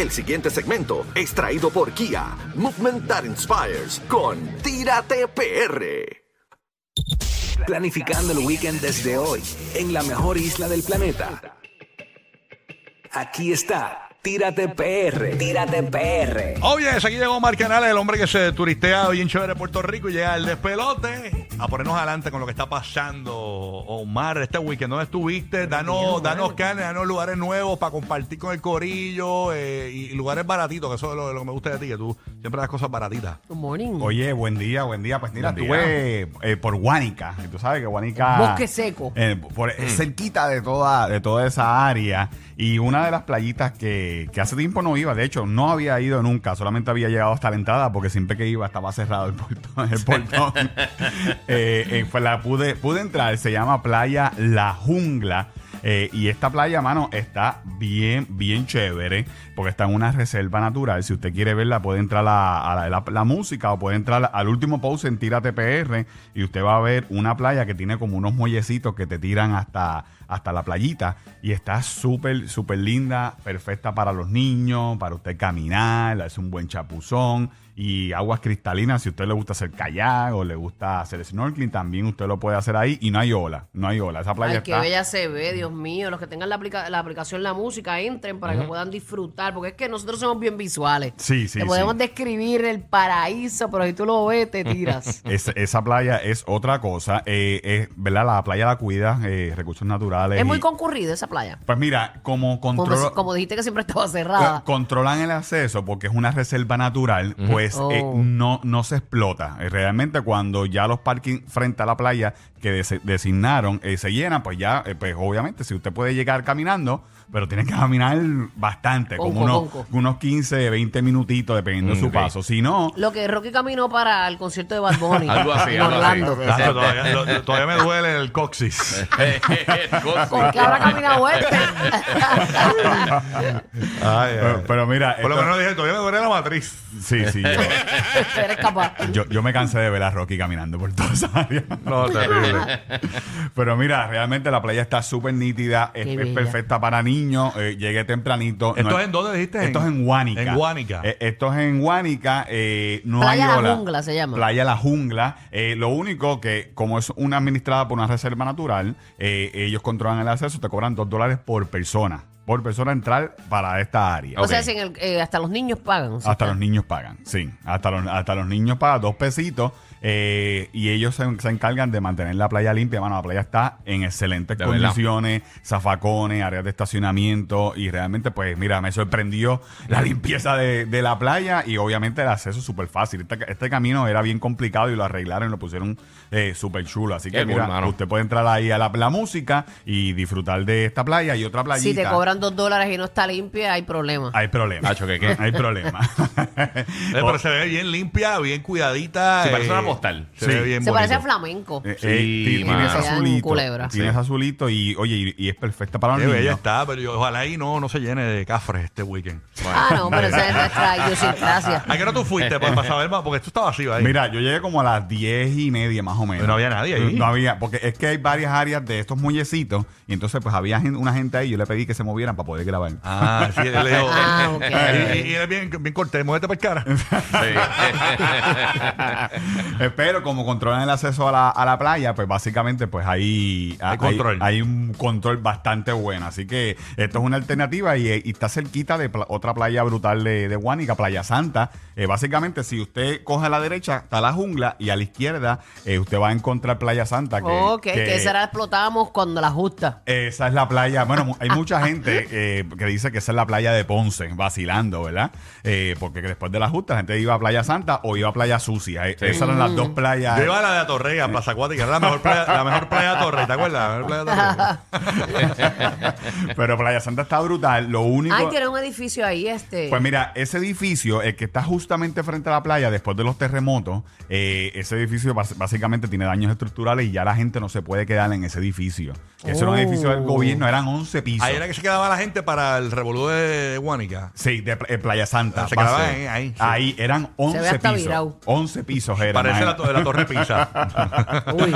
El siguiente segmento es traído por Kia, Movement That Inspires, con Tírate PR. Planificando el weekend desde hoy, en la mejor isla del planeta. Aquí está, Tírate PR. Tírate PR. Oye, aquí llegó Omar Canales, el hombre que se turistea bien chévere de Puerto Rico y llega al despelote a ponernos adelante con lo que está pasando. Omar, este weekend, ¿dónde estuviste? Danos, danos carne, danos lugares nuevos para compartir con el corillo eh, y lugares baratitos, que eso es lo, lo que me gusta de ti, que tú siempre das cosas baratitas. Good morning. Oye, buen día, buen día. Pues mira, estuve eh, por Guánica. Y tú sabes que Guánica. Bosque seco. eh, por- es cerquita de toda, de toda esa área. Y una de las playitas que, que hace tiempo no iba, de hecho, no había ido nunca, solamente había llegado hasta la entrada porque siempre que iba estaba cerrado el portón. El portón. Eh, eh, pues la pude, pude entrar, se llama Playa La Jungla. Eh, y esta playa, mano, está bien, bien chévere, porque está en una reserva natural. Si usted quiere verla, puede entrar a, la- la música o puede entrar al último post en Tírate PR y usted va a ver una playa que tiene como unos muellecitos que te tiran hasta, hasta la playita. Y está súper, súper linda, perfecta para los niños, para usted caminar, es un buen chapuzón y aguas cristalinas. Si a usted le gusta hacer kayak o le gusta hacer snorkeling, también usted lo puede hacer ahí y no hay ola, no hay ola. Esa playa Ay, qué está... bella se ve, Dios mío. Los que tengan la, aplica- la aplicación La Música, entren para que puedan disfrutar, porque es que nosotros somos bien visuales. Sí, sí, Te podemos sí. describir el paraíso, pero si tú lo ves, te tiras. Es- esa playa es otra cosa. Eh, es, ¿verdad? La playa la cuida, eh, recursos naturales. es muy concurrida esa playa. Pues mira, como control- como dijiste que siempre estaba eh, cerrada. controlan el acceso porque es una reserva natural, pues Oh. eh, no, no se explota. Eh, Realmente cuando ya los parkings frente a la playa que designaron eh, se llenan, pues ya, eh, pues obviamente si usted puede llegar caminando, pero tiene que caminar bastante, como unos, unos 15, 20 minutitos dependiendo de su paso. Si no, Lo que Rocky caminó para el concierto de Bad Bunny Algo así, en algo así. Orlando. Nacho, todavía, lo- todavía me duele el coxis. ¿Con qué habrá caminado este? Ay, pero, pero mira, Por lo esto- menos dije, todavía me duele la matriz. sí, sí. Yo- Eres capaz. Yo, yo me cansé de ver a Rocky caminando por toda esa área. No, terrible. Pero mira, realmente la playa está súper nítida, es, Qué es bella. perfecta para niños. eh, llegué tempranito. ¿Esto No es en dónde dijiste? Esto es en Guánica. En Guánica. Eh, esto es en Guánica. eh, no Playa hay La ola. Jungla se llama. Playa La Jungla. Eh, lo único que, como es una administrada por una reserva natural, eh, ellos controlan el acceso, te cobran dos dólares por persona. Por persona entrar para esta área. O sea, si en el- eh, hasta los niños pagan. ¿sí? Hasta los niños pagan, sí. Hasta los, hasta los niños pagan dos pesitos eh, y ellos se, se encargan de mantener la playa limpia. Mano, la playa está en excelentes De verdad. condiciones, zafacones, áreas de estacionamiento y realmente, pues, mira, me sorprendió la limpieza de, de la playa y obviamente el acceso súper fácil. Este, este camino era bien complicado y lo arreglaron y lo pusieron eh, súper chulo. Así que, cool, mira, mano. usted puede entrar ahí a la, la música y disfrutar de esta playa y otra playita. Si te cobran dos dólares y no está limpia, hay problema. Hay problema. Nacho, ¿qué qué? Hay problema. Eh, pero se ve bien limpia, bien cuidadita. Sí, parece eh, una postal. Se Sí. ve bien Se parece a flamenco. Eh, Sí, eh, ti- mano. tienes azulito. Culebra. Tienes azulito y, oye, y, y es perfecta para los Qué bella niños. está, pero yo- ojalá ahí no, no se llene de cafres este weekend. Ah, no, pero esa es nuestra idiosincrasia. ¿A qué no tú fuiste para, para saber más? Porque esto está vacío ahí. Mira, yo llegué como a las diez y media más o menos. Pero no había nadie ahí. No había, porque es que hay varias áreas de estos muellecitos y entonces pues había gen- una gente ahí y yo le pedí que se movieran para poder grabar. Ah, sí, él dijo. Ah, ok. Y, y- y él es bien, bien cortés, muévete para el cara. Eh, Pero como controlan el acceso a la, a la playa, pues básicamente pues ahí Hay control. Hay, un control bastante bueno. Así que esto es una alternativa y, y está cerquita de pla- otra playa brutal de, de Guánica, Playa Santa. Eh, básicamente, si usted coge a la derecha, está la jungla y a la izquierda eh, usted va a encontrar Playa Santa. Que, ok, que, esa la explotábamos cuando la justa. esa es la playa. Bueno, mu- hay mucha gente eh, que dice que esa es la playa de Ponce, vacilando, ¿verdad? Eh, porque después de la justa, la gente iba a Playa Santa o iba a Playa Sucia. Eh, Esas eran las dos playas. Yo iba a la de Atorrey, a Plaza Acuática, era la mejor playa, la mejor playa de Atorrey, ¿te acuerdas? La mejor playa de. Pero Playa Santa está brutal. Lo único. Ay, tiene un edificio ahí, este. Pues mira, ese edificio, el que está justamente frente a la playa después de los terremotos, eh, ese edificio básicamente tiene daños estructurales y ya la gente no se puede quedar en ese edificio. Ese era un Oh. edificio del gobierno, eran 11 pisos. Ahí era que se quedaba la gente para el revolú de Guánica. Sí, de Pl- eh, Playa Santa. Se va quedaba ahí, ahí, sí. Ahí eran 11 hasta pisos. virado. 11 pisos eran. Parece la, to- la Torre Pisa. Uy.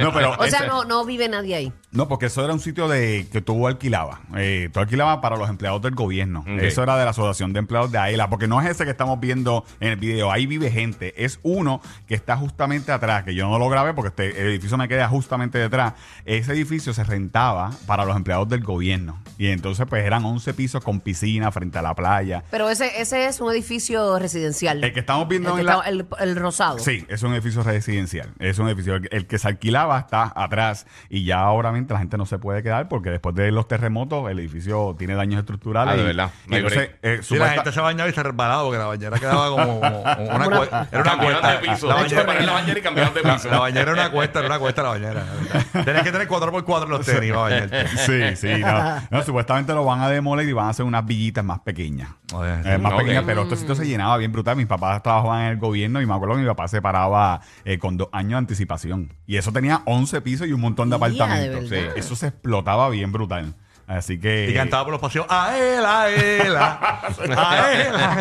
No, pero O sea, ese- no, no vive nadie ahí. No, porque eso era un sitio de que tú alquilabas. Eh, tú alquilabas para los empleados del gobierno. Eso era de la Asociación de Empleados de AELA, porque no es ese que estamos viendo en el video. Ahí vive gente. Es uno que está justamente atrás, que yo no lo grabé porque este el edificio me queda justamente detrás. Ese edificio se rentaba para los empleados del gobierno. Y entonces, pues eran 11 pisos con piscina frente a la playa. Pero ese, ese es un edificio residencial. El que estamos viendo El que en la- el- el rosado. Sí, es un edificio residencial. Es un edificio. El, el que se alquilaba está atrás y ya obviamente la gente no se puede quedar porque después de los terremotos el edificio tiene daños estructurales. Ah, de verdad. y No entonces, eh, Sí, la gente se bañaba y se resbalaba porque la bañera quedaba como, como una, Una- cue- Era una cuesta. de piso. La De hecho, bañera, pararon la bañera y cambiaron de piso. la bañera era una cuesta, era una cuesta la bañera. Tenías que tener 4x4 en los tenis para bañarte. Sí, sí. No, No, supuestamente lo van a demoler y van a hacer unas villitas más pequeñas. Oye, Eh, más pequeñas, pero este sitio se llenaba bien brutal. Mis papás trabajaban en el gobierno y me acuerdo que mi papá se paraba eh, con dos años de anticipación. Y eso tenía 11 pisos y un montón de apartamentos. Eso se explotaba bien brutal. Así que. Y cantaba por los pasillos, a él, a él, a, a él, a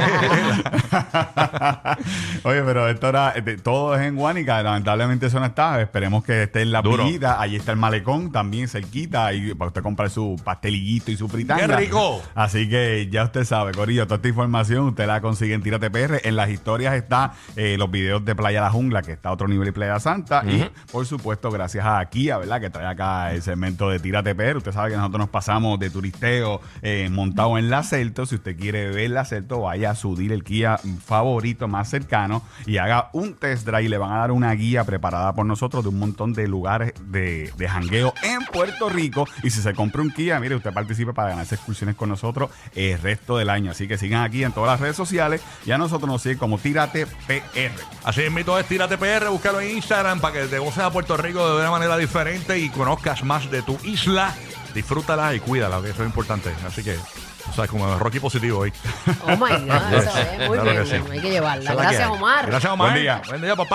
él. Oye, pero esto era, este, todo es en Guánica, lamentablemente eso no está. Esperemos que esté en la Duro. villita. Allí está el malecón, también cerquita, y para usted comprar su pastelillito y su fritanga. ¡Qué rico! Así que ya usted sabe, Corillo, toda esta información usted la consigue en Tírate PR. En las historias está eh, los videos de Playa La Jungla, que está a otro nivel y Playa Santa. Y por supuesto, gracias a Kia, ¿verdad? Que trae acá el segmento de Tírate PR. Usted sabe que nosotros nos pasamos de turisteo eh, montado en la Celto. Si usted quiere ver la Celto, vaya a su dealer Kia favorito más cercano y haga un test drive. Le van a dar una guía preparada por nosotros de un montón de lugares de, de jangueo en Puerto Rico. Y si se compra un Kia, mire, usted participe para ganarse excursiones con nosotros el resto del año. Así que sigan aquí en todas las redes sociales y a nosotros nos siguen como Tírate PR. Así es, mito es Tírate PR, búscalo en Instagram para que te goces a Puerto Rico de una manera diferente y conozcas más de tu isla. Disfrútala y cuídala, que eso es importante. Así que, o sea, como Rocky positivo hoy. Oh my God, eso es muy Claro que bien. sí. Hay que llevarla. Que Gracias. Omar. Gracias, Omar. Buen día. Buen día, papá.